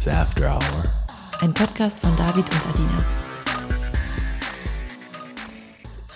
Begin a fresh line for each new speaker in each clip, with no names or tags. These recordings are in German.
It's After Hour.
Ein Podcast von David und Adina.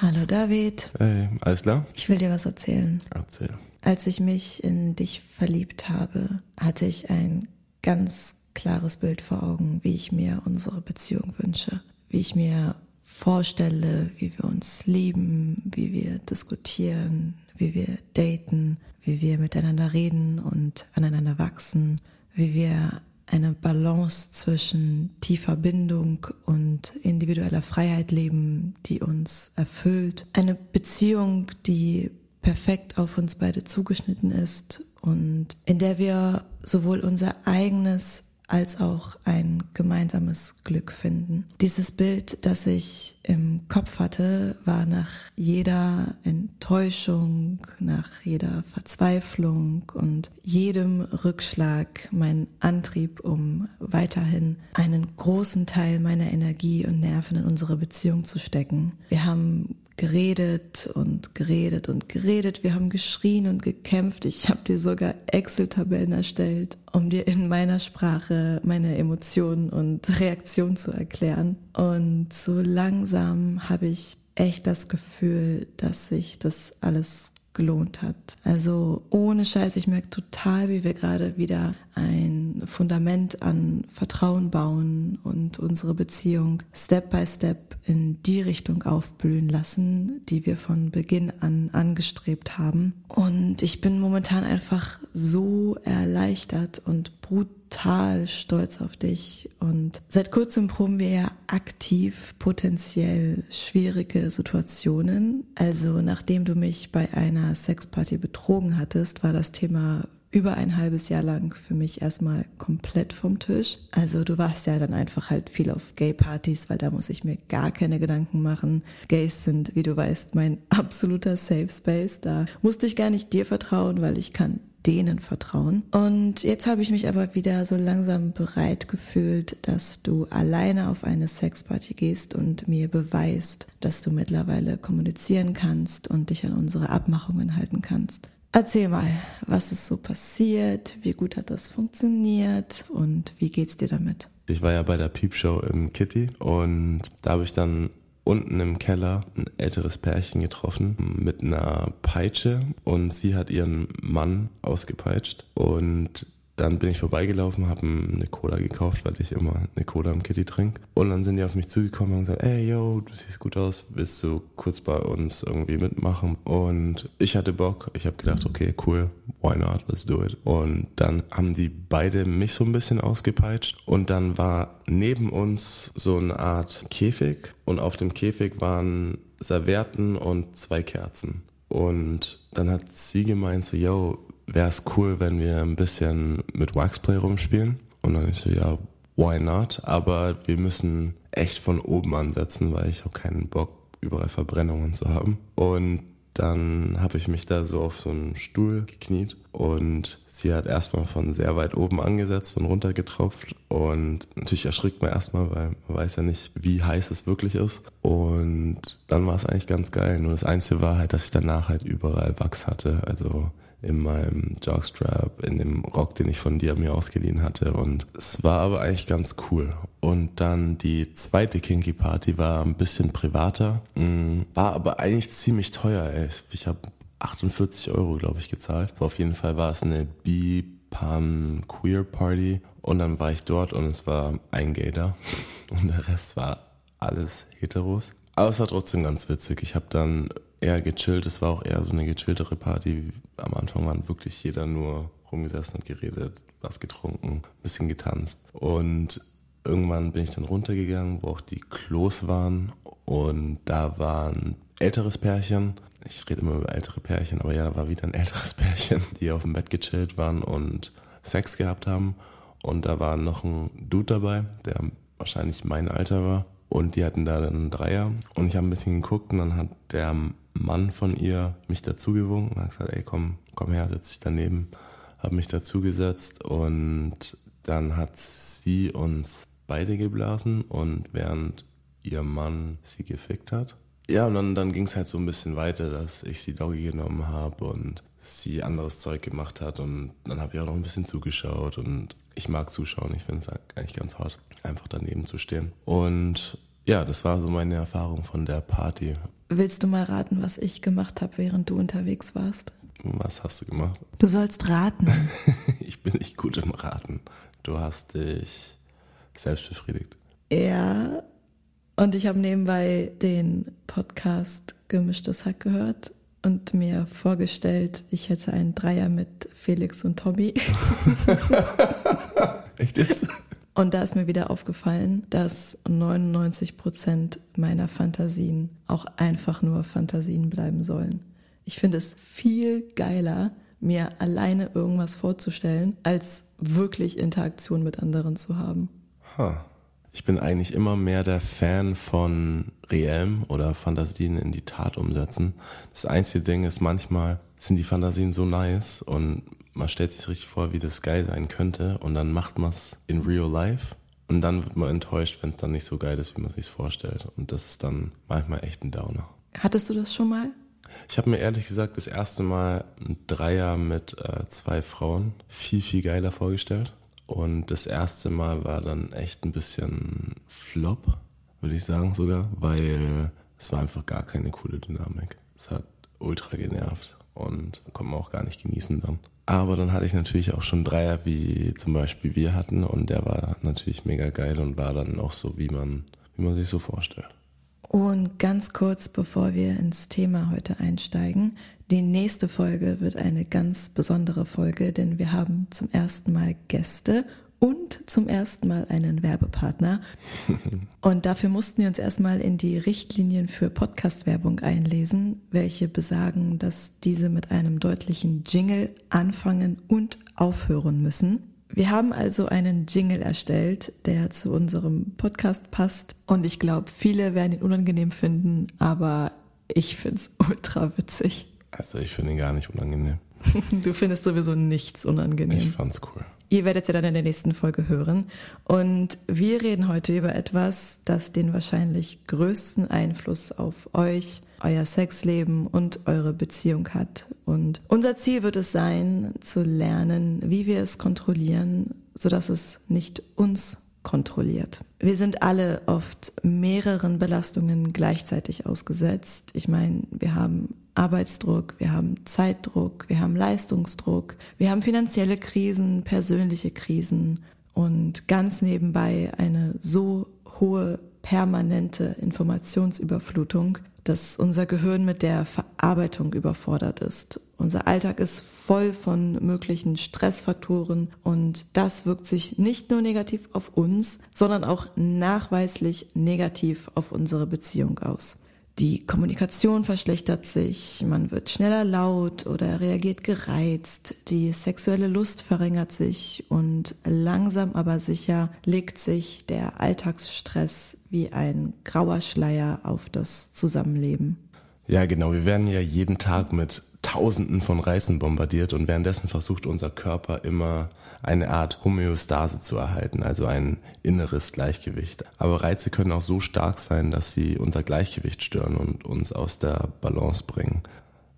Hallo David.
Hey, alles klar?
Ich will dir was erzählen.
Erzähl.
Als ich mich in dich verliebt habe, hatte ich ein ganz klares Bild vor Augen, wie ich mir unsere Beziehung wünsche. Wie ich mir vorstelle, wie wir uns lieben, wie wir diskutieren, wie wir daten, wie wir miteinander reden und aneinander wachsen, wie wir eine Balance zwischen tiefer Bindung und individueller Freiheit leben, die uns erfüllt. Eine Beziehung, die perfekt auf uns beide zugeschnitten ist und in der wir sowohl unser eigenes als auch ein gemeinsames Glück finden. Dieses Bild, das ich im Kopf hatte, war nach jeder Enttäuschung, nach jeder Verzweiflung und jedem Rückschlag mein Antrieb, um weiterhin einen großen Teil meiner Energie und Nerven in unsere Beziehung zu stecken. Wir haben geredet und geredet und geredet. Wir haben geschrien und gekämpft. Ich habe dir sogar Excel-Tabellen erstellt, um dir in meiner Sprache meine Emotionen und Reaktionen zu erklären. Und so langsam habe ich echt das Gefühl, dass sich das alles gelohnt hat. Also ohne Scheiß, ich merke total, wie wir gerade wieder ein Fundament an Vertrauen bauen und unsere Beziehung Step by Step in die Richtung aufblühen lassen, die wir von Beginn an angestrebt haben. Und ich bin momentan einfach so erleichtert und brutal stolz auf dich. Und seit kurzem proben wir ja aktiv potenziell schwierige Situationen. Also nachdem du mich bei einer Sexparty betrogen hattest, war das Thema über ein halbes Jahr lang für mich erstmal komplett vom Tisch. Also du warst ja dann einfach halt viel auf Gay-Partys, weil da muss ich mir gar keine Gedanken machen. Gays sind, wie du weißt, mein absoluter Safe Space. Da musste ich gar nicht dir vertrauen, weil ich kann denen vertrauen. Und jetzt habe ich mich aber wieder so langsam bereit gefühlt, dass du alleine auf eine Sexparty gehst und mir beweist, dass du mittlerweile kommunizieren kannst und dich an unsere Abmachungen halten kannst. Erzähl mal, was ist so passiert? Wie gut hat das funktioniert? Und wie geht's dir damit?
Ich war ja bei der Peepshow im Kitty und da habe ich dann unten im Keller ein älteres Pärchen getroffen mit einer Peitsche und sie hat ihren Mann ausgepeitscht und dann bin ich vorbeigelaufen, habe eine Cola gekauft, weil ich immer eine Cola im Kitty trinke. Und dann sind die auf mich zugekommen und gesagt, ey, yo, du siehst gut aus, willst du kurz bei uns irgendwie mitmachen? Und ich hatte Bock. Ich habe gedacht, okay, cool, why not, let's do it. Und dann haben die beide mich so ein bisschen ausgepeitscht. Und dann war neben uns so eine Art Käfig. Und auf dem Käfig waren Servietten und zwei Kerzen. Und dann hat sie gemeint so, yo, wäre es cool, wenn wir ein bisschen mit Waxplay rumspielen. Und dann ist so, ja, why not? Aber wir müssen echt von oben ansetzen, weil ich habe keinen Bock, überall Verbrennungen zu haben. Und dann habe ich mich da so auf so einen Stuhl gekniet und sie hat erstmal von sehr weit oben angesetzt und runtergetropft und natürlich erschrickt man erstmal, weil man weiß ja nicht, wie heiß es wirklich ist und dann war es eigentlich ganz geil. Nur das Einzige war halt, dass ich danach halt überall Wachs hatte, also in meinem Jogstrap, in dem Rock, den ich von dir mir ausgeliehen hatte. Und es war aber eigentlich ganz cool. Und dann die zweite Kinky Party war ein bisschen privater, mm, war aber eigentlich ziemlich teuer. Ey. Ich habe 48 Euro, glaube ich, gezahlt. Aber auf jeden Fall war es eine B-Pan Queer Party. Und dann war ich dort und es war ein Gator. Und der Rest war alles Heteros. Aber es war trotzdem ganz witzig. Ich habe dann eher gechillt. Es war auch eher so eine gechilltere Party. Am Anfang waren wirklich jeder nur rumgesessen und geredet, was getrunken, ein bisschen getanzt. Und irgendwann bin ich dann runtergegangen, wo auch die Klos waren. Und da war ein älteres Pärchen. Ich rede immer über ältere Pärchen, aber ja, da war wieder ein älteres Pärchen, die auf dem Bett gechillt waren und Sex gehabt haben. Und da war noch ein Dude dabei, der wahrscheinlich mein Alter war. Und die hatten da dann einen Dreier. Und ich habe ein bisschen geguckt und dann hat der Mann von ihr mich dazugewunken hat gesagt, ey, komm, komm her, setz dich daneben. Habe mich dazugesetzt und dann hat sie uns beide geblasen und während ihr Mann sie gefickt hat, Ja, und dann, dann ging es halt so ein bisschen weiter, dass ich sie Doggy genommen habe und sie anderes Zeug gemacht hat und dann habe ich auch noch ein bisschen zugeschaut und ich mag zuschauen, ich finde es eigentlich ganz hart, einfach daneben zu stehen. Und ja, das war so meine Erfahrung von der Party.
Willst du mal raten, was ich gemacht habe, während du unterwegs warst?
Was hast du gemacht?
Du sollst raten.
ich bin nicht gut im Raten. Du hast dich selbst befriedigt.
Ja, und ich habe nebenbei den Podcast Gemischtes Hack gehört und mir vorgestellt, ich hätte einen Dreier mit Felix und Tommy.
Echt jetzt?
Und da ist mir wieder aufgefallen, dass 99 Prozent meiner Fantasien auch einfach nur Fantasien bleiben sollen. Ich finde es viel geiler, mir alleine irgendwas vorzustellen, als wirklich Interaktion mit anderen zu haben.
Huh. Ich bin eigentlich immer mehr der Fan von Realm oder Fantasien in die Tat umsetzen. Das einzige Ding ist, manchmal sind die Fantasien so nice und man stellt sich richtig vor, wie das geil sein könnte und dann macht man es in real life und dann wird man enttäuscht, wenn es dann nicht so geil ist, wie man sich vorstellt. Und das ist dann manchmal echt ein Downer.
Hattest du das schon mal?
Ich habe mir ehrlich gesagt das erste Mal ein Dreier mit äh, zwei Frauen viel, viel geiler vorgestellt. Und das erste Mal war dann echt ein bisschen Flop, würde ich sagen sogar, weil es war einfach gar keine coole Dynamik. Es hat ultra genervt und konnte man auch gar nicht genießen dann. Aber dann hatte ich natürlich auch schon Dreier, wie zum Beispiel wir hatten und der war natürlich mega geil und war dann auch so, wie man, wie man sich so vorstellt.
Und ganz kurz, bevor wir ins Thema heute einsteigen, die nächste Folge wird eine ganz besondere Folge, denn wir haben zum ersten Mal Gäste und zum ersten Mal einen Werbepartner. Und dafür mussten wir uns erstmal in die Richtlinien für Podcast-Werbung einlesen, welche besagen, dass diese mit einem deutlichen Jingle anfangen und aufhören müssen. Wir haben also einen Jingle erstellt, der zu unserem Podcast passt. Und ich glaube, viele werden ihn unangenehm finden, aber ich finde es ultra witzig.
Also ich finde ihn gar nicht unangenehm.
du findest sowieso nichts unangenehm.
Ich fand's cool.
Ihr werdet es ja dann in der nächsten Folge hören. Und wir reden heute über etwas, das den wahrscheinlich größten Einfluss auf euch, euer Sexleben und eure Beziehung hat. Und unser Ziel wird es sein, zu lernen, wie wir es kontrollieren, sodass es nicht uns kontrolliert. Wir sind alle oft mehreren Belastungen gleichzeitig ausgesetzt. Ich meine, wir haben Arbeitsdruck, wir haben Zeitdruck, wir haben Leistungsdruck, wir haben finanzielle Krisen, persönliche Krisen und ganz nebenbei eine so hohe permanente Informationsüberflutung, dass unser Gehirn mit der Verarbeitung überfordert ist. Unser Alltag ist voll von möglichen Stressfaktoren und das wirkt sich nicht nur negativ auf uns, sondern auch nachweislich negativ auf unsere Beziehung aus. Die Kommunikation verschlechtert sich, man wird schneller laut oder reagiert gereizt, die sexuelle Lust verringert sich und langsam aber sicher legt sich der Alltagsstress wie ein grauer Schleier auf das Zusammenleben.
Ja, genau. Wir werden ja jeden Tag mit Tausenden von Reizen bombardiert und währenddessen versucht unser Körper immer eine Art Homöostase zu erhalten, also ein inneres Gleichgewicht. Aber Reize können auch so stark sein, dass sie unser Gleichgewicht stören und uns aus der Balance bringen.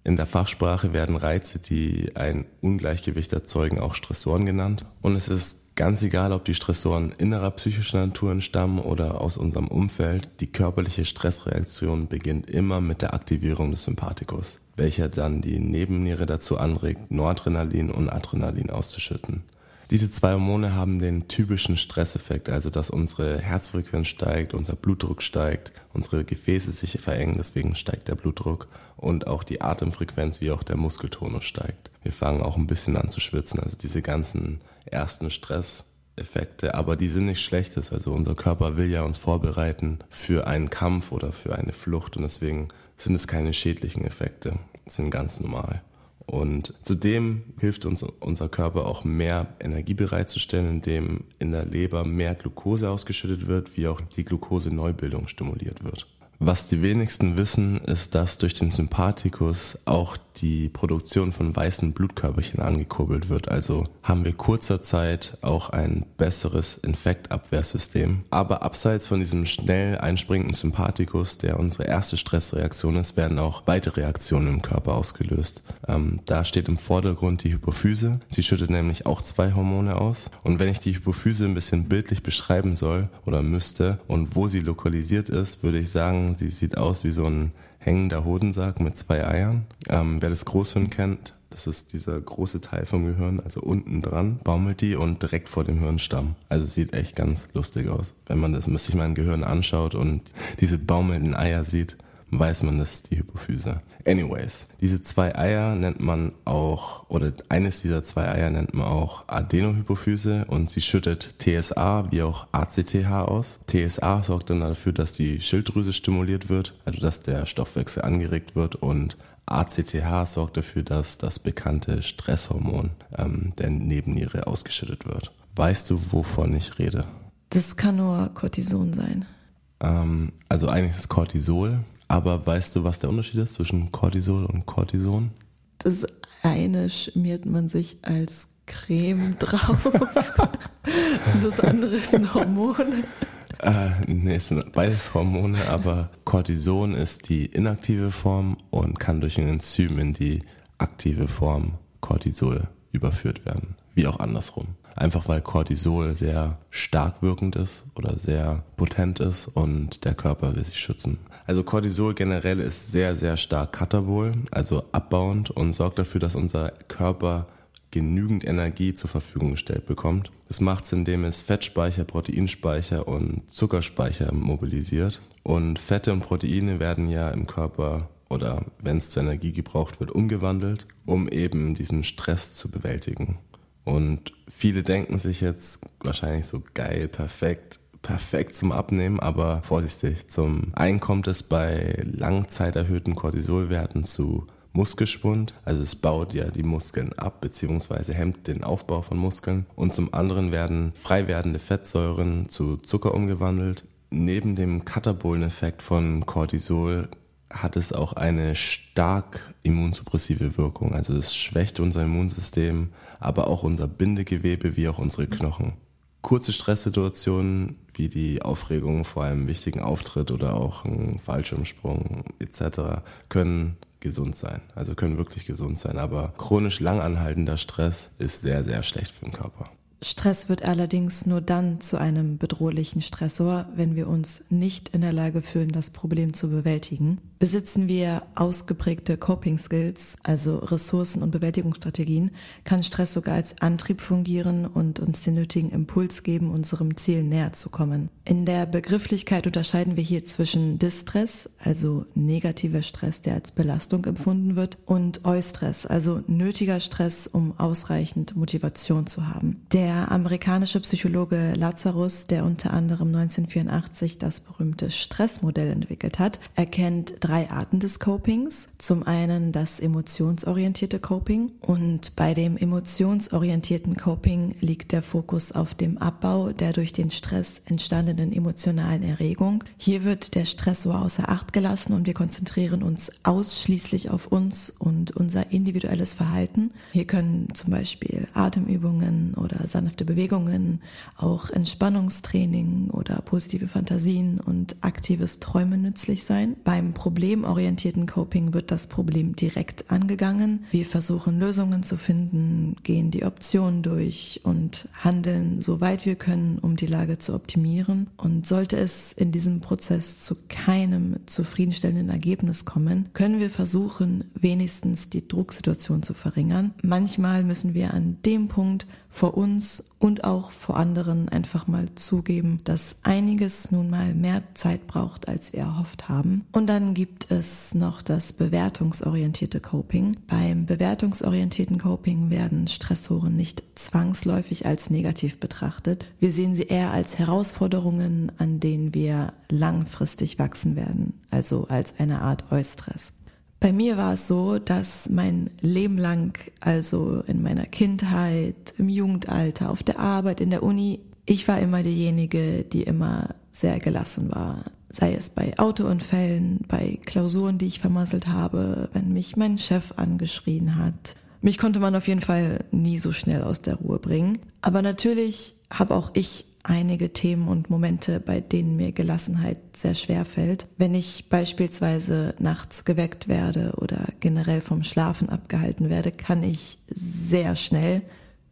In der Fachsprache werden Reize, die ein Ungleichgewicht erzeugen, auch Stressoren genannt. Und es ist ganz egal, ob die Stressoren innerer psychischer Natur entstammen oder aus unserem Umfeld. Die körperliche Stressreaktion beginnt immer mit der Aktivierung des Sympathikus, welcher dann die Nebenniere dazu anregt, Noradrenalin und Adrenalin auszuschütten. Diese zwei Hormone haben den typischen Stresseffekt, also dass unsere Herzfrequenz steigt, unser Blutdruck steigt, unsere Gefäße sich verengen, deswegen steigt der Blutdruck und auch die Atemfrequenz wie auch der Muskeltonus steigt. Wir fangen auch ein bisschen an zu schwitzen, also diese ganzen ersten Stresseffekte, aber die sind nicht schlechtes, also unser Körper will ja uns vorbereiten für einen Kampf oder für eine Flucht und deswegen sind es keine schädlichen Effekte, sind ganz normal. Und zudem hilft uns unser Körper auch mehr Energie bereitzustellen, indem in der Leber mehr Glucose ausgeschüttet wird, wie auch die Glucose-Neubildung stimuliert wird. Was die wenigsten wissen, ist, dass durch den Sympathikus auch die Produktion von weißen Blutkörperchen angekurbelt wird. Also haben wir kurzer Zeit auch ein besseres Infektabwehrsystem. Aber abseits von diesem schnell einspringenden Sympathikus, der unsere erste Stressreaktion ist, werden auch weitere Reaktionen im Körper ausgelöst. Ähm, da steht im Vordergrund die Hypophyse. Sie schüttet nämlich auch zwei Hormone aus. Und wenn ich die Hypophyse ein bisschen bildlich beschreiben soll oder müsste und wo sie lokalisiert ist, würde ich sagen, sie sieht aus wie so ein hängender Hodensack mit zwei Eiern. Ähm, wer das Großhirn kennt, das ist dieser große Teil vom Gehirn, also unten dran, baumelt die und direkt vor dem Hirnstamm. Also sieht echt ganz lustig aus. Wenn man das sich mal ein Gehirn anschaut und diese baumelnden Eier sieht, weiß man, das ist die Hypophyse. Anyways, diese zwei Eier nennt man auch, oder eines dieser zwei Eier nennt man auch Adenohypophyse und sie schüttet TSA wie auch ACTH aus. TSA sorgt dann dafür, dass die Schilddrüse stimuliert wird, also dass der Stoffwechsel angeregt wird und ACTH sorgt dafür, dass das bekannte Stresshormon ähm, der Nebenniere ausgeschüttet wird. Weißt du, wovon ich rede?
Das kann nur Cortison sein.
Ähm, also eigentlich ist Cortisol, aber weißt du, was der Unterschied ist zwischen Cortisol und Cortison?
Das eine schmiert man sich als Creme drauf und das andere ist ein Hormon.
Äh, nee, es sind beides Hormone, aber Cortison ist die inaktive Form und kann durch ein Enzym in die aktive Form Cortisol überführt werden, wie auch andersrum einfach weil Cortisol sehr stark wirkend ist oder sehr potent ist und der Körper will sich schützen. Also Cortisol generell ist sehr, sehr stark katabol, also abbauend und sorgt dafür, dass unser Körper genügend Energie zur Verfügung gestellt bekommt. Das macht es, indem es Fettspeicher, Proteinspeicher und Zuckerspeicher mobilisiert. Und Fette und Proteine werden ja im Körper oder wenn es zur Energie gebraucht wird, umgewandelt, um eben diesen Stress zu bewältigen. Und viele denken sich jetzt wahrscheinlich so geil, perfekt, perfekt zum Abnehmen, aber vorsichtig. Zum einen kommt es bei langzeiterhöhten Cortisolwerten zu Muskelschwund, also es baut ja die Muskeln ab beziehungsweise hemmt den Aufbau von Muskeln und zum anderen werden frei werdende Fettsäuren zu Zucker umgewandelt. Neben dem katabolen Effekt von Cortisol hat es auch eine stark immunsuppressive Wirkung. Also es schwächt unser Immunsystem, aber auch unser Bindegewebe wie auch unsere Knochen. Kurze Stresssituationen wie die Aufregung vor einem wichtigen Auftritt oder auch ein Fallschirmsprung etc. können gesund sein. Also können wirklich gesund sein. Aber chronisch langanhaltender Stress ist sehr, sehr schlecht für den Körper.
Stress wird allerdings nur dann zu einem bedrohlichen Stressor, wenn wir uns nicht in der Lage fühlen, das Problem zu bewältigen. Besitzen wir ausgeprägte Coping Skills, also Ressourcen und Bewältigungsstrategien, kann Stress sogar als Antrieb fungieren und uns den nötigen Impuls geben, unserem Ziel näher zu kommen. In der Begrifflichkeit unterscheiden wir hier zwischen Distress, also negativer Stress, der als Belastung empfunden wird, und Eustress, also nötiger Stress, um ausreichend Motivation zu haben. Der amerikanische Psychologe Lazarus, der unter anderem 1984 das berühmte Stressmodell entwickelt hat, erkennt drei Arten des Copings. Zum einen das emotionsorientierte Coping und bei dem emotionsorientierten Coping liegt der Fokus auf dem Abbau der durch den Stress entstandenen emotionalen Erregung. Hier wird der Stressor außer Acht gelassen und wir konzentrieren uns ausschließlich auf uns und unser individuelles Verhalten. Hier können zum Beispiel Atemübungen oder sanfte Bewegungen, auch Entspannungstraining oder positive Fantasien und aktives Träumen nützlich sein. Beim Problem problemorientierten Coping wird das Problem direkt angegangen. Wir versuchen Lösungen zu finden, gehen die Optionen durch und handeln so weit wir können, um die Lage zu optimieren. Und sollte es in diesem Prozess zu keinem zufriedenstellenden Ergebnis kommen, können wir versuchen, wenigstens die Drucksituation zu verringern. Manchmal müssen wir an dem Punkt vor uns und auch vor anderen einfach mal zugeben, dass einiges nun mal mehr Zeit braucht, als wir erhofft haben. Und dann gibt es noch das bewertungsorientierte Coping. Beim bewertungsorientierten Coping werden Stressoren nicht zwangsläufig als negativ betrachtet. Wir sehen sie eher als Herausforderungen, an denen wir langfristig wachsen werden, also als eine Art Eustress. Bei mir war es so, dass mein Leben lang, also in meiner Kindheit, im Jugendalter, auf der Arbeit, in der Uni, ich war immer diejenige, die immer sehr gelassen war, sei es bei Autounfällen, bei Klausuren, die ich vermasselt habe, wenn mich mein Chef angeschrien hat. Mich konnte man auf jeden Fall nie so schnell aus der Ruhe bringen. Aber natürlich habe auch ich einige Themen und Momente, bei denen mir Gelassenheit sehr schwer fällt. Wenn ich beispielsweise nachts geweckt werde oder generell vom Schlafen abgehalten werde, kann ich sehr schnell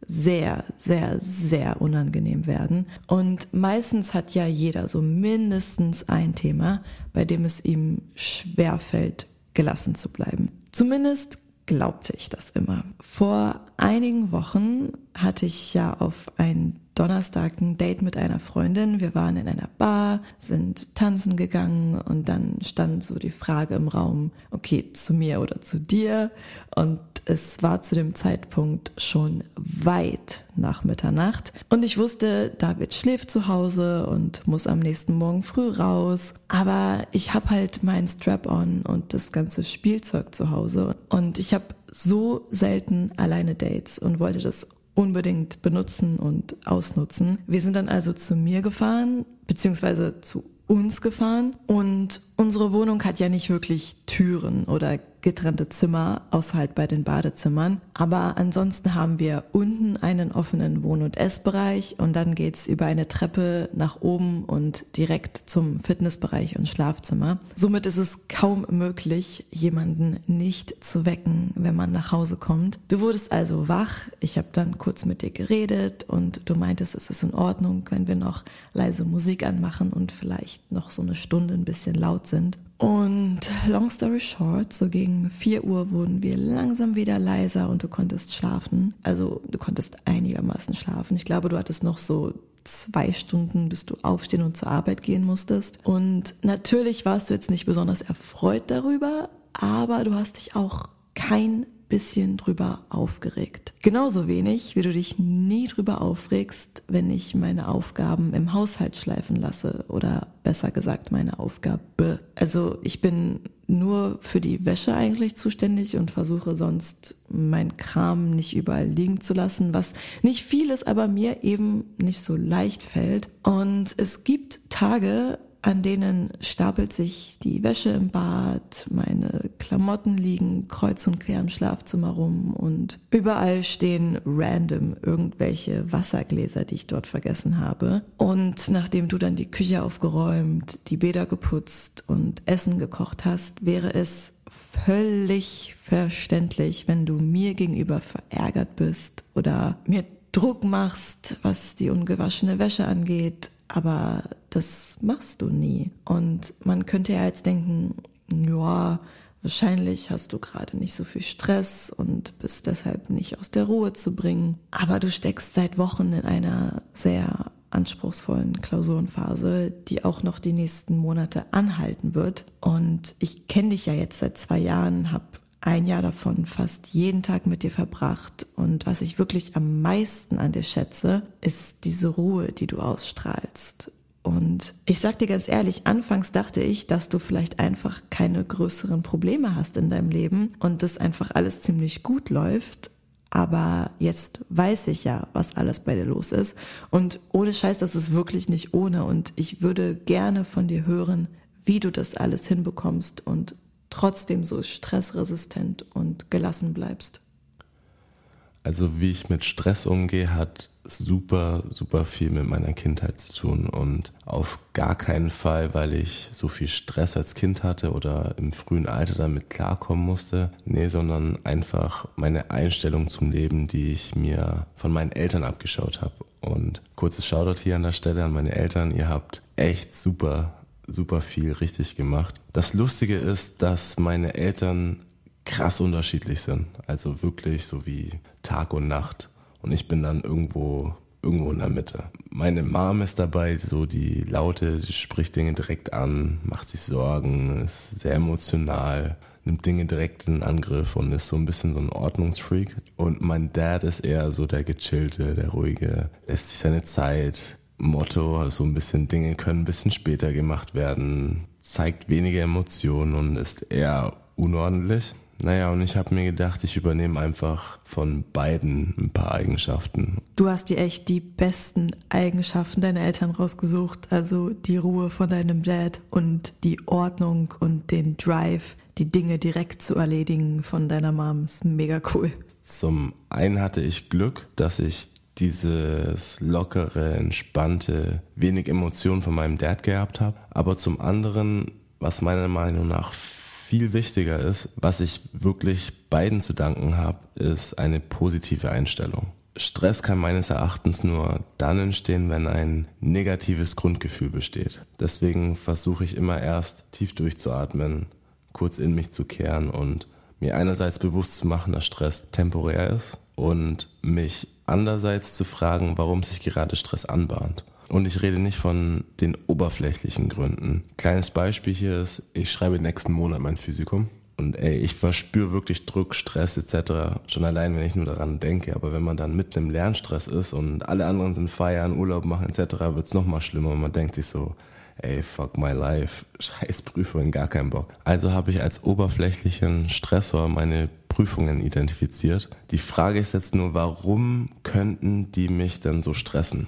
sehr, sehr, sehr unangenehm werden. Und meistens hat ja jeder so mindestens ein Thema, bei dem es ihm schwer fällt, gelassen zu bleiben. Zumindest glaubte ich das immer. Vor einigen Wochen hatte ich ja auf ein Donnerstag ein Date mit einer Freundin. Wir waren in einer Bar, sind tanzen gegangen und dann stand so die Frage im Raum, okay, zu mir oder zu dir. Und es war zu dem Zeitpunkt schon weit nach Mitternacht. Und ich wusste, David schläft zu Hause und muss am nächsten Morgen früh raus. Aber ich habe halt mein Strap-on und das ganze Spielzeug zu Hause. Und ich habe so selten alleine Dates und wollte das unbedingt benutzen und ausnutzen. Wir sind dann also zu mir gefahren, beziehungsweise zu uns gefahren und unsere Wohnung hat ja nicht wirklich Türen oder getrennte Zimmer, außer halt bei den Badezimmern. Aber ansonsten haben wir unten einen offenen Wohn- und Essbereich und dann geht's über eine Treppe nach oben und direkt zum Fitnessbereich und Schlafzimmer. Somit ist es kaum möglich, jemanden nicht zu wecken, wenn man nach Hause kommt. Du wurdest also wach, ich habe dann kurz mit dir geredet und du meintest, es ist in Ordnung, wenn wir noch leise Musik anmachen und vielleicht noch so eine Stunde ein bisschen laut sind. Und long story short, so gegen 4 Uhr wurden wir langsam wieder leiser und du konntest schlafen. Also du konntest einigermaßen schlafen. Ich glaube, du hattest noch so zwei Stunden, bis du aufstehen und zur Arbeit gehen musstest. Und natürlich warst du jetzt nicht besonders erfreut darüber, aber du hast dich auch kein bisschen drüber aufgeregt. Genauso wenig, wie du dich nie drüber aufregst, wenn ich meine Aufgaben im Haushalt schleifen lasse oder besser gesagt meine Aufgabe. Also ich bin nur für die Wäsche eigentlich zuständig und versuche sonst mein Kram nicht überall liegen zu lassen, was nicht viel ist, aber mir eben nicht so leicht fällt. Und es gibt Tage, an denen stapelt sich die Wäsche im Bad, meine Klamotten liegen kreuz und quer im Schlafzimmer rum und überall stehen random irgendwelche Wassergläser, die ich dort vergessen habe. Und nachdem du dann die Küche aufgeräumt, die Bäder geputzt und Essen gekocht hast, wäre es völlig verständlich, wenn du mir gegenüber verärgert bist oder mir Druck machst, was die ungewaschene Wäsche angeht aber das machst du nie. Und man könnte ja jetzt denken, ja, wahrscheinlich hast du gerade nicht so viel Stress und bist deshalb nicht aus der Ruhe zu bringen. Aber du steckst seit Wochen in einer sehr anspruchsvollen Klausurenphase, die auch noch die nächsten Monate anhalten wird. Und ich kenne dich ja jetzt seit zwei Jahren, habe ein Jahr davon fast jeden Tag mit dir verbracht. Und was ich wirklich am meisten an dir schätze, ist diese Ruhe, die du ausstrahlst. Und ich sag dir ganz ehrlich, anfangs dachte ich, dass du vielleicht einfach keine größeren Probleme hast in deinem Leben und das einfach alles ziemlich gut läuft. Aber jetzt weiß ich ja, was alles bei dir los ist. Und ohne Scheiß, das ist wirklich nicht ohne. Und ich würde gerne von dir hören, wie du das alles hinbekommst und trotzdem so stressresistent und gelassen bleibst?
Also wie ich mit Stress umgehe, hat super, super viel mit meiner Kindheit zu tun und auf gar keinen Fall, weil ich so viel Stress als Kind hatte oder im frühen Alter damit klarkommen musste. Nee, sondern einfach meine Einstellung zum Leben, die ich mir von meinen Eltern abgeschaut habe. Und kurzes Shoutout hier an der Stelle an meine Eltern. Ihr habt echt super super viel richtig gemacht. Das Lustige ist, dass meine Eltern krass unterschiedlich sind. Also wirklich so wie Tag und Nacht. Und ich bin dann irgendwo, irgendwo in der Mitte. Meine Mom ist dabei, so die Laute, die spricht Dinge direkt an, macht sich Sorgen, ist sehr emotional, nimmt Dinge direkt in Angriff und ist so ein bisschen so ein Ordnungsfreak. Und mein Dad ist eher so der gechillte, der ruhige, lässt sich seine Zeit, Motto, so ein bisschen Dinge können ein bisschen später gemacht werden, zeigt weniger Emotionen und ist eher unordentlich. Naja, und ich habe mir gedacht, ich übernehme einfach von beiden ein paar Eigenschaften.
Du hast dir echt die besten Eigenschaften deiner Eltern rausgesucht. Also die Ruhe von deinem Dad und die Ordnung und den Drive, die Dinge direkt zu erledigen von deiner Mom. Ist mega cool.
Zum einen hatte ich Glück, dass ich dieses lockere, entspannte, wenig Emotionen von meinem Dad gehabt habe. Aber zum anderen, was meiner Meinung nach viel wichtiger ist, was ich wirklich beiden zu danken habe, ist eine positive Einstellung. Stress kann meines Erachtens nur dann entstehen, wenn ein negatives Grundgefühl besteht. Deswegen versuche ich immer erst tief durchzuatmen, kurz in mich zu kehren und mir einerseits bewusst zu machen, dass Stress temporär ist und mich andererseits zu fragen, warum sich gerade Stress anbahnt. Und ich rede nicht von den oberflächlichen Gründen. Kleines Beispiel hier ist, ich schreibe nächsten Monat mein Physikum. Und ey, ich verspüre wirklich Druck, Stress etc. Schon allein, wenn ich nur daran denke. Aber wenn man dann mitten im Lernstress ist und alle anderen sind feiern, Urlaub machen etc., wird's noch mal schlimmer. Und man denkt sich so, ey, fuck my life, scheiß Prüfungen, gar keinen Bock. Also habe ich als oberflächlichen Stressor meine Prüfungen identifiziert. Die Frage ist jetzt nur, warum könnten die mich denn so stressen?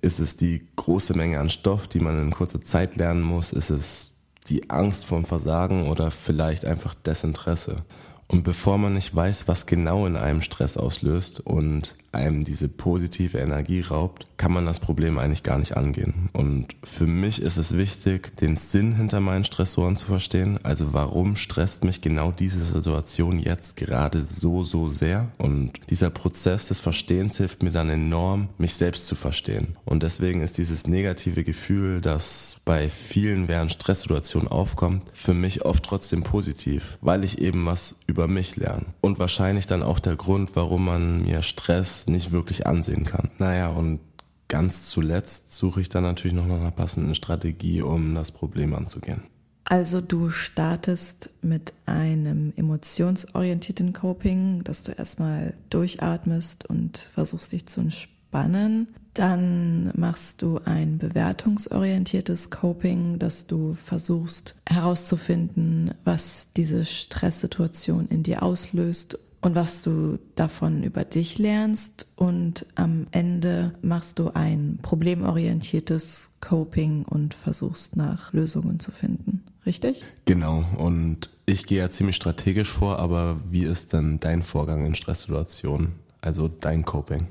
Ist es die große Menge an Stoff, die man in kurzer Zeit lernen muss? Ist es die Angst vom Versagen oder vielleicht einfach Desinteresse? Und bevor man nicht weiß, was genau in einem Stress auslöst und einem diese positive Energie raubt, kann man das Problem eigentlich gar nicht angehen. Und für mich ist es wichtig, den Sinn hinter meinen Stressoren zu verstehen. Also warum stresst mich genau diese Situation jetzt gerade so, so sehr? Und dieser Prozess des Verstehens hilft mir dann enorm, mich selbst zu verstehen. Und deswegen ist dieses negative Gefühl, das bei vielen während Stresssituationen aufkommt, für mich oft trotzdem positiv, weil ich eben was über mich lerne. Und wahrscheinlich dann auch der Grund, warum man mir Stress nicht wirklich ansehen kann. Naja, und ganz zuletzt suche ich dann natürlich noch nach einer passenden Strategie, um das Problem anzugehen.
Also du startest mit einem emotionsorientierten Coping, dass du erstmal durchatmest und versuchst dich zu entspannen. Dann machst du ein bewertungsorientiertes Coping, dass du versuchst herauszufinden, was diese Stresssituation in dir auslöst und was du davon über dich lernst. Und am Ende machst du ein problemorientiertes Coping und versuchst nach Lösungen zu finden. Richtig?
Genau. Und ich gehe ja ziemlich strategisch vor, aber wie ist denn dein Vorgang in Stresssituationen? Also dein Coping?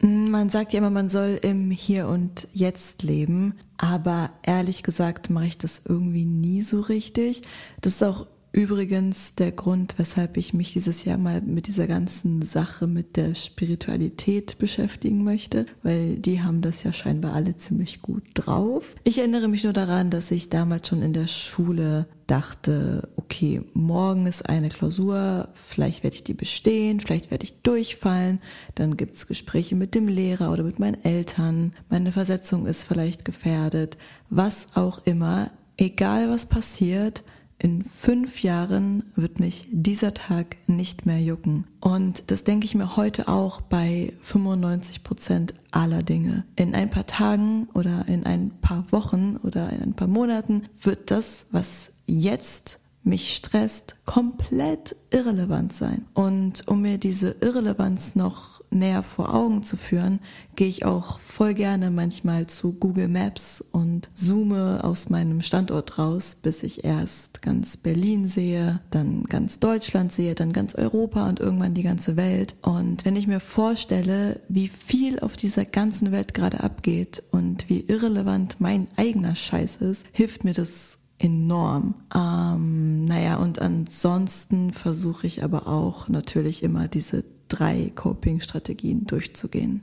Man sagt ja immer, man soll im Hier und Jetzt leben, aber ehrlich gesagt mache ich das irgendwie nie so richtig. Das ist auch Übrigens der Grund, weshalb ich mich dieses Jahr mal mit dieser ganzen Sache mit der Spiritualität beschäftigen möchte, weil die haben das ja scheinbar alle ziemlich gut drauf. Ich erinnere mich nur daran, dass ich damals schon in der Schule dachte, okay, morgen ist eine Klausur, vielleicht werde ich die bestehen, vielleicht werde ich durchfallen, dann gibt's Gespräche mit dem Lehrer oder mit meinen Eltern, meine Versetzung ist vielleicht gefährdet, was auch immer, egal was passiert, in fünf Jahren wird mich dieser Tag nicht mehr jucken. Und das denke ich mir heute auch bei 95 Prozent aller Dinge. In ein paar Tagen oder in ein paar Wochen oder in ein paar Monaten wird das, was jetzt mich stresst, komplett irrelevant sein. Und um mir diese Irrelevanz noch näher vor Augen zu führen, gehe ich auch voll gerne manchmal zu Google Maps und zoome aus meinem Standort raus, bis ich erst ganz Berlin sehe, dann ganz Deutschland sehe, dann ganz Europa und irgendwann die ganze Welt. Und wenn ich mir vorstelle, wie viel auf dieser ganzen Welt gerade abgeht und wie irrelevant mein eigener Scheiß ist, hilft mir das enorm. Ähm, naja, und ansonsten versuche ich aber auch natürlich immer diese drei Coping-Strategien durchzugehen.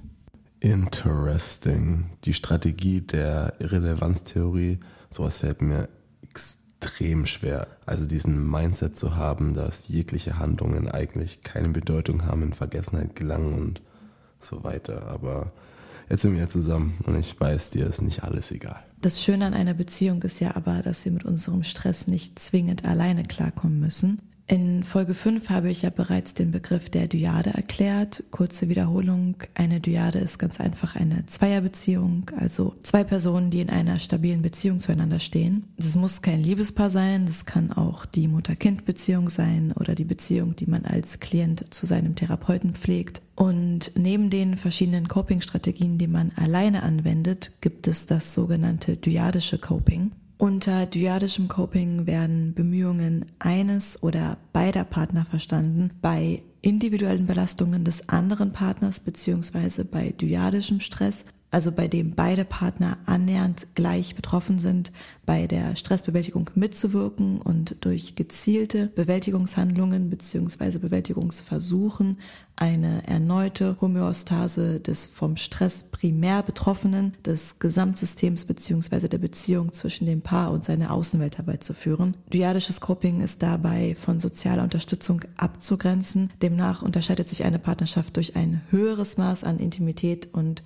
Interesting. Die Strategie der Irrelevanztheorie, sowas fällt mir extrem schwer. Also diesen Mindset zu haben, dass jegliche Handlungen eigentlich keine Bedeutung haben, in Vergessenheit gelangen und so weiter. Aber jetzt sind wir zusammen und ich weiß, dir ist nicht alles egal.
Das Schöne an einer Beziehung ist ja aber, dass wir mit unserem Stress nicht zwingend alleine klarkommen müssen. In Folge 5 habe ich ja bereits den Begriff der Dyade erklärt. Kurze Wiederholung. Eine Dyade ist ganz einfach eine Zweierbeziehung, also zwei Personen, die in einer stabilen Beziehung zueinander stehen. Das muss kein Liebespaar sein, das kann auch die Mutter-Kind-Beziehung sein oder die Beziehung, die man als Klient zu seinem Therapeuten pflegt. Und neben den verschiedenen Coping-Strategien, die man alleine anwendet, gibt es das sogenannte dyadische Coping. Unter dyadischem Coping werden Bemühungen eines oder beider Partner verstanden, bei individuellen Belastungen des anderen Partners beziehungsweise bei dyadischem Stress also bei dem beide Partner annähernd gleich betroffen sind, bei der Stressbewältigung mitzuwirken und durch gezielte Bewältigungshandlungen bzw. Bewältigungsversuchen eine erneute Homöostase des vom Stress primär Betroffenen, des Gesamtsystems bzw. der Beziehung zwischen dem Paar und seiner Außenwelt herbeizuführen. Dyadisches Coping ist dabei von sozialer Unterstützung abzugrenzen. Demnach unterscheidet sich eine Partnerschaft durch ein höheres Maß an Intimität und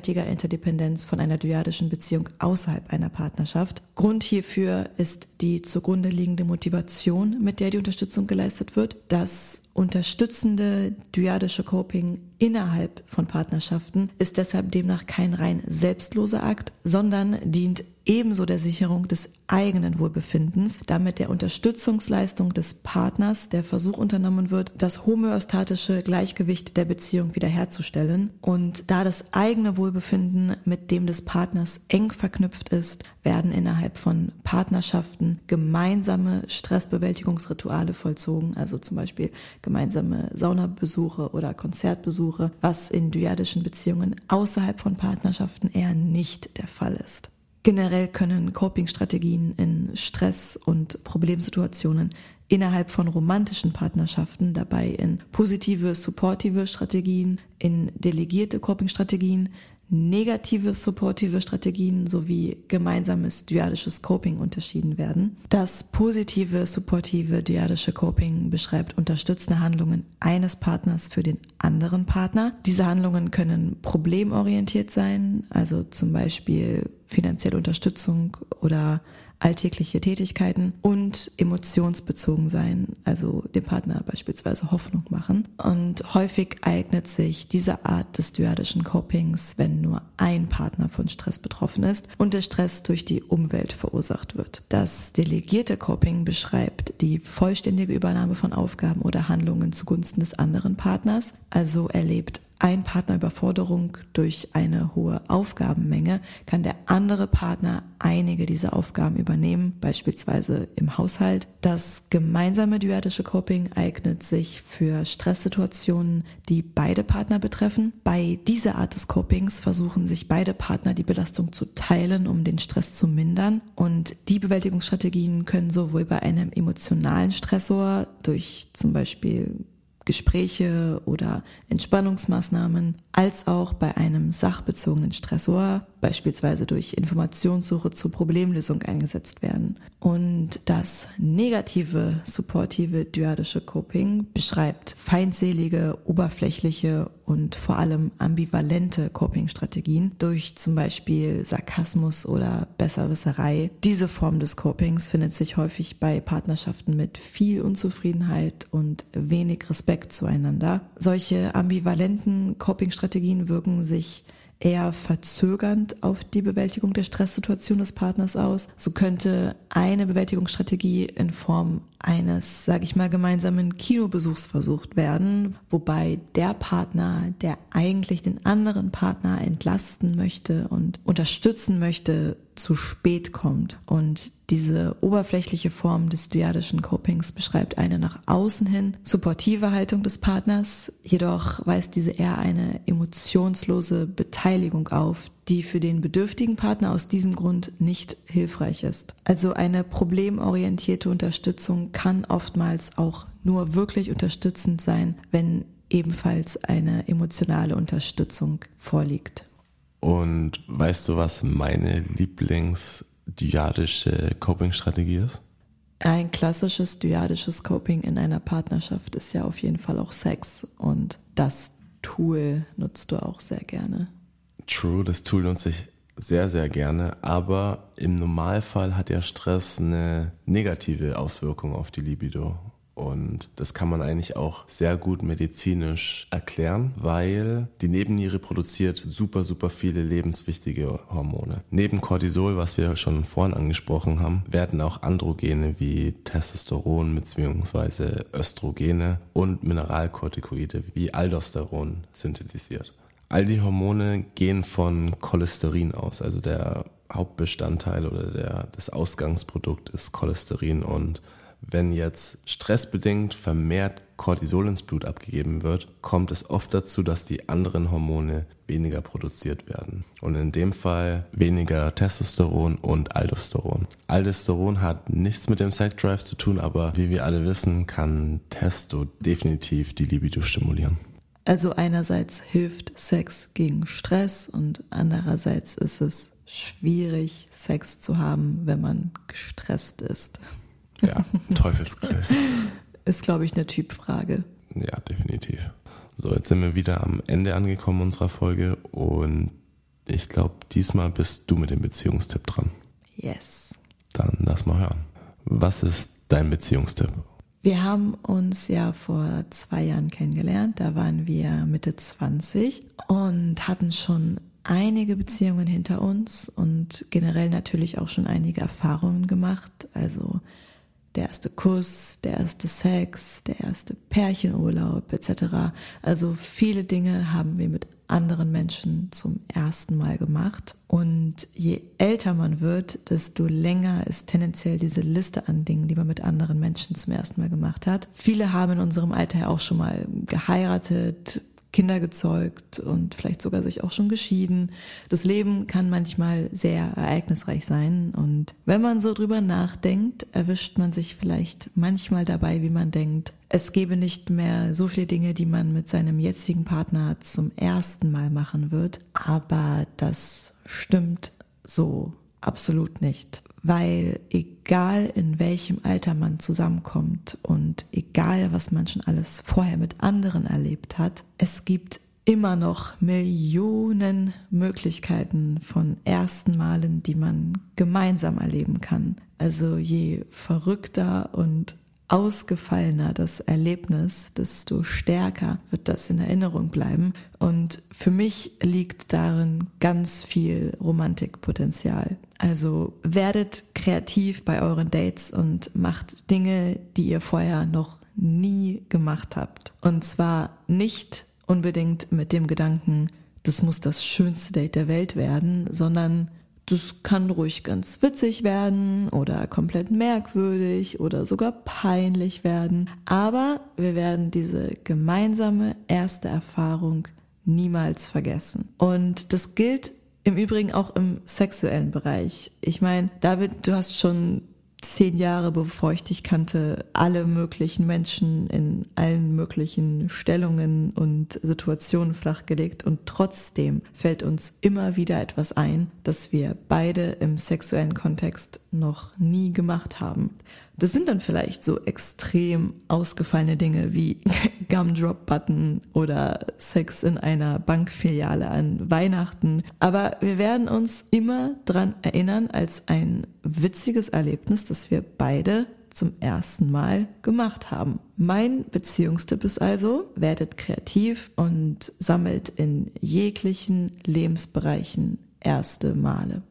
gegenseitiger Interdependenz von einer dyadischen Beziehung außerhalb einer Partnerschaft. Grund hierfür ist die zugrunde liegende Motivation, mit der die Unterstützung geleistet wird. Das unterstützende dyadische Coping innerhalb von Partnerschaften ist deshalb demnach kein rein selbstloser Akt, sondern dient ebenso der Sicherung des eigenen Wohlbefindens, damit der Unterstützungsleistung des Partners der Versuch unternommen wird, das homöostatische Gleichgewicht der Beziehung wiederherzustellen. Und da das eigene Wohlbefinden mit dem des Partners eng verknüpft ist, werden innerhalb von Partnerschaften gemeinsame Stressbewältigungsrituale vollzogen, also zum Beispiel gemeinsame Saunabesuche oder Konzertbesuche, was in dyadischen Beziehungen außerhalb von Partnerschaften eher nicht der Fall ist. Generell können Coping-Strategien in Stress- und Problemsituationen innerhalb von romantischen Partnerschaften dabei in positive, supportive Strategien, in delegierte Coping-Strategien, negative supportive Strategien sowie gemeinsames dyadisches Coping unterschieden werden. Das positive supportive dyadische Coping beschreibt unterstützende Handlungen eines Partners für den anderen Partner. Diese Handlungen können problemorientiert sein, also zum Beispiel finanzielle Unterstützung oder alltägliche Tätigkeiten und emotionsbezogen sein, also dem Partner beispielsweise Hoffnung machen. Und häufig eignet sich diese Art des dyadischen Copings, wenn nur ein Partner von Stress betroffen ist und der Stress durch die Umwelt verursacht wird. Das delegierte Coping beschreibt die vollständige Übernahme von Aufgaben oder Handlungen zugunsten des anderen Partners, also erlebt ein Partner Überforderung durch eine hohe Aufgabenmenge, kann der andere Partner einige dieser Aufgaben übernehmen, beispielsweise im Haushalt. Das gemeinsame dyadische Coping eignet sich für Stresssituationen, die beide Partner betreffen. Bei dieser Art des Copings versuchen sich beide Partner die Belastung zu teilen, um den Stress zu mindern. Und die Bewältigungsstrategien können sowohl bei einem emotionalen Stressor durch zum Beispiel Gespräche oder Entspannungsmaßnahmen, als auch bei einem sachbezogenen Stressor, beispielsweise durch Informationssuche zur Problemlösung eingesetzt werden. Und das negative supportive dyadische Coping beschreibt feindselige, oberflächliche und vor allem ambivalente Coping-Strategien durch zum Beispiel Sarkasmus oder Besserwisserei. Diese Form des Copings findet sich häufig bei Partnerschaften mit viel Unzufriedenheit und wenig Respekt zueinander. Solche ambivalenten Coping-Strategien wirken sich eher verzögernd auf die Bewältigung der Stresssituation des Partners aus. So könnte eine Bewältigungsstrategie in Form eines, sage ich mal, gemeinsamen Kinobesuchs versucht werden, wobei der Partner, der eigentlich den anderen Partner entlasten möchte und unterstützen möchte, zu spät kommt. Und diese oberflächliche Form des dyadischen Copings beschreibt eine nach außen hin supportive Haltung des Partners, jedoch weist diese eher eine emotionslose Beteiligung auf, die für den bedürftigen Partner aus diesem Grund nicht hilfreich ist. Also eine problemorientierte Unterstützung kann oftmals auch nur wirklich unterstützend sein, wenn ebenfalls eine emotionale Unterstützung vorliegt.
Und weißt du, was meine Lieblingsdyadische Coping-Strategie ist?
Ein klassisches dyadisches Coping in einer Partnerschaft ist ja auf jeden Fall auch Sex und das Tool nutzt du auch sehr gerne.
True, das Tool nutze ich sehr, sehr gerne, aber im Normalfall hat ja Stress eine negative Auswirkung auf die Libido. Und das kann man eigentlich auch sehr gut medizinisch erklären, weil die Nebenniere produziert super, super viele lebenswichtige Hormone. Neben Cortisol, was wir schon vorhin angesprochen haben, werden auch Androgene wie Testosteron bzw. Östrogene und Mineralkortikoide wie Aldosteron synthetisiert. All die Hormone gehen von Cholesterin aus, also der Hauptbestandteil oder der, das Ausgangsprodukt ist Cholesterin und wenn jetzt stressbedingt vermehrt Cortisol ins Blut abgegeben wird, kommt es oft dazu, dass die anderen Hormone weniger produziert werden. Und in dem Fall weniger Testosteron und Aldosteron. Aldosteron hat nichts mit dem Sex Drive zu tun, aber wie wir alle wissen, kann Testo definitiv die Libido stimulieren.
Also einerseits hilft Sex gegen Stress und andererseits ist es schwierig, Sex zu haben, wenn man gestresst ist.
Ja, Teufelskreis.
Ist, glaube ich, eine Typfrage.
Ja, definitiv. So, jetzt sind wir wieder am Ende angekommen unserer Folge und ich glaube, diesmal bist du mit dem Beziehungstipp dran.
Yes.
Dann lass mal hören. Was ist dein Beziehungstipp?
Wir haben uns ja vor zwei Jahren kennengelernt. Da waren wir Mitte 20 und hatten schon einige Beziehungen hinter uns und generell natürlich auch schon einige Erfahrungen gemacht. Also der erste Kuss, der erste Sex, der erste Pärchenurlaub etc. Also viele Dinge haben wir mit anderen Menschen zum ersten Mal gemacht. Und je älter man wird, desto länger ist tendenziell diese Liste an Dingen, die man mit anderen Menschen zum ersten Mal gemacht hat. Viele haben in unserem Alter ja auch schon mal geheiratet, Kinder gezeugt und vielleicht sogar sich auch schon geschieden. Das Leben kann manchmal sehr ereignisreich sein und wenn man so drüber nachdenkt, erwischt man sich vielleicht manchmal dabei, wie man denkt, es gäbe nicht mehr so viele Dinge, die man mit seinem jetzigen Partner zum ersten Mal machen wird, aber das stimmt so absolut nicht weil egal in welchem Alter man zusammenkommt und egal was man schon alles vorher mit anderen erlebt hat, es gibt immer noch Millionen Möglichkeiten von ersten Malen, die man gemeinsam erleben kann. Also je verrückter und ausgefallener das Erlebnis, desto stärker wird das in Erinnerung bleiben. Und für mich liegt darin ganz viel Romantikpotenzial. Also werdet kreativ bei euren Dates und macht Dinge, die ihr vorher noch nie gemacht habt. Und zwar nicht unbedingt mit dem Gedanken, das muss das schönste Date der Welt werden, sondern das kann ruhig ganz witzig werden oder komplett merkwürdig oder sogar peinlich werden. Aber wir werden diese gemeinsame erste Erfahrung niemals vergessen. Und das gilt im Übrigen auch im sexuellen Bereich. Ich meine, David, du hast schon zehn Jahre, bevor ich dich kannte, alle möglichen Menschen in allen möglichen Stellungen und Situationen flachgelegt und trotzdem fällt uns immer wieder etwas ein, das wir beide im sexuellen Kontext noch nie gemacht haben. Das sind dann vielleicht so extrem ausgefallene Dinge wie Gumdrop-Button oder Sex in einer Bankfiliale an Weihnachten. Aber wir werden uns immer dran erinnern als ein witziges Erlebnis, das wir beide zum ersten Mal gemacht haben. Mein Beziehungstipp ist also, werdet kreativ und sammelt in jeglichen Lebensbereichen erste Male.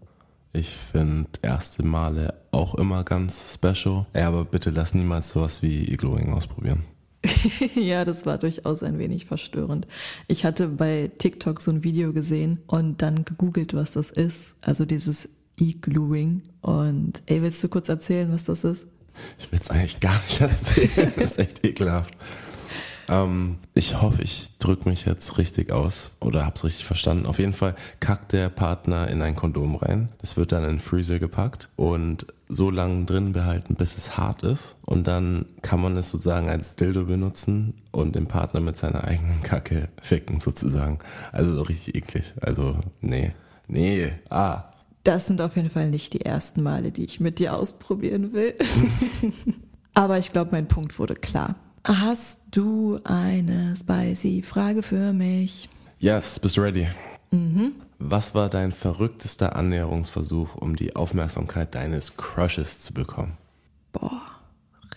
Ich finde erste Male auch immer ganz special. Ja, aber bitte lass niemals sowas wie Igloing ausprobieren.
ja, das war durchaus ein wenig verstörend. Ich hatte bei TikTok so ein Video gesehen und dann gegoogelt, was das ist. Also dieses E-Gluing. Und ey, willst du kurz erzählen, was das ist?
Ich will es eigentlich gar nicht erzählen. das ist echt ekelhaft. Ähm, ich hoffe, ich drücke mich jetzt richtig aus oder hab's richtig verstanden. Auf jeden Fall kackt der Partner in ein Kondom rein. Das wird dann in den Freezer gepackt und so lange drin behalten, bis es hart ist. Und dann kann man es sozusagen als Dildo benutzen und den Partner mit seiner eigenen Kacke ficken sozusagen. Also so richtig eklig. Also nee, nee, ah.
Das sind auf jeden Fall nicht die ersten Male, die ich mit dir ausprobieren will. Aber ich glaube, mein Punkt wurde klar. Hast du eine spicy Frage für mich?
Yes, bist du ready? Mhm. Was war dein verrücktester Annäherungsversuch, um die Aufmerksamkeit deines Crushes zu bekommen?
Boah,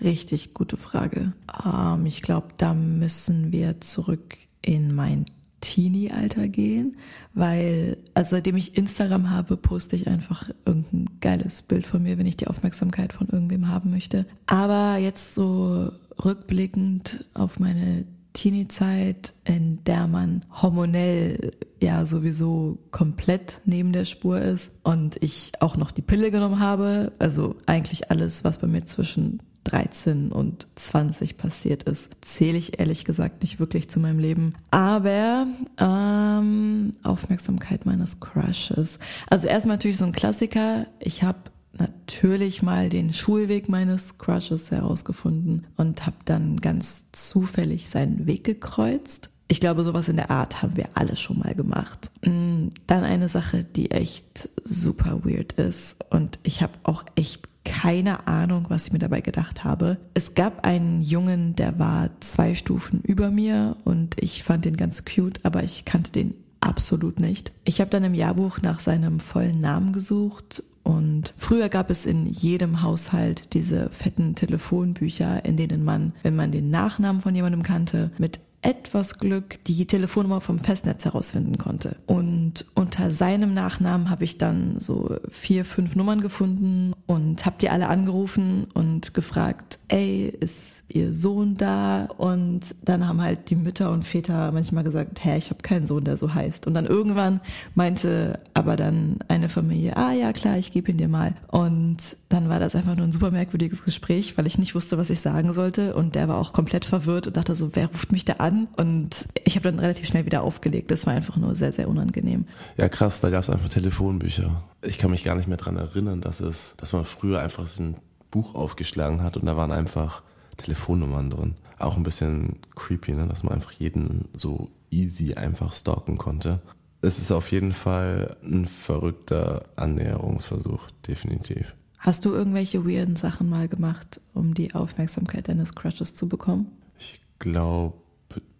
richtig gute Frage. Ähm, ich glaube, da müssen wir zurück in mein Teenie-Alter gehen, weil, also seitdem ich Instagram habe, poste ich einfach irgendein geiles Bild von mir, wenn ich die Aufmerksamkeit von irgendwem haben möchte. Aber jetzt so rückblickend auf meine Teenie-Zeit, in der man hormonell ja sowieso komplett neben der Spur ist und ich auch noch die Pille genommen habe. Also eigentlich alles, was bei mir zwischen 13 und 20 passiert ist, zähle ich ehrlich gesagt nicht wirklich zu meinem Leben. Aber ähm, Aufmerksamkeit meines Crushes. Also erstmal natürlich so ein Klassiker. Ich habe natürlich mal den Schulweg meines Crushes herausgefunden und habe dann ganz zufällig seinen Weg gekreuzt. Ich glaube, sowas in der Art haben wir alle schon mal gemacht. Mm, dann eine Sache, die echt super weird ist und ich habe auch echt keine Ahnung, was ich mir dabei gedacht habe. Es gab einen Jungen, der war zwei Stufen über mir und ich fand den ganz cute, aber ich kannte den absolut nicht. Ich habe dann im Jahrbuch nach seinem vollen Namen gesucht und früher gab es in jedem Haushalt diese fetten Telefonbücher, in denen man, wenn man den Nachnamen von jemandem kannte, mit etwas Glück die Telefonnummer vom Festnetz herausfinden konnte. Und unter seinem Nachnamen habe ich dann so vier, fünf Nummern gefunden und habe die alle angerufen und gefragt, ey, ist ihr Sohn da? Und dann haben halt die Mütter und Väter manchmal gesagt, hä, ich habe keinen Sohn, der so heißt. Und dann irgendwann meinte aber dann eine Familie, ah ja, klar, ich gebe ihn dir mal. Und dann war das einfach nur ein super merkwürdiges Gespräch, weil ich nicht wusste, was ich sagen sollte. Und der war auch komplett verwirrt und dachte so, wer ruft mich da an? Und ich habe dann relativ schnell wieder aufgelegt. Das war einfach nur sehr, sehr unangenehm.
Ja, krass, da gab es einfach Telefonbücher. Ich kann mich gar nicht mehr dran erinnern, dass es, dass man früher einfach so ein Buch aufgeschlagen hat und da waren einfach Telefonnummern drin. Auch ein bisschen creepy, ne? dass man einfach jeden so easy einfach stalken konnte. Es ist auf jeden Fall ein verrückter Annäherungsversuch, definitiv.
Hast du irgendwelche weirden Sachen mal gemacht, um die Aufmerksamkeit deines Crushes zu bekommen?
Ich glaube,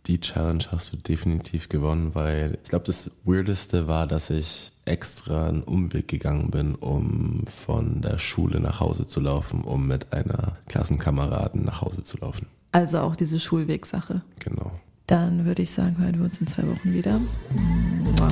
die Challenge hast du definitiv gewonnen, weil ich glaube, das Weirdeste war, dass ich extra einen Umweg gegangen bin, um von der Schule nach Hause zu laufen, um mit einer Klassenkameradin nach Hause zu laufen.
Also auch diese Schulwegsache.
Genau.
Dann würde ich sagen, hören wir uns in zwei Wochen wieder. Mua.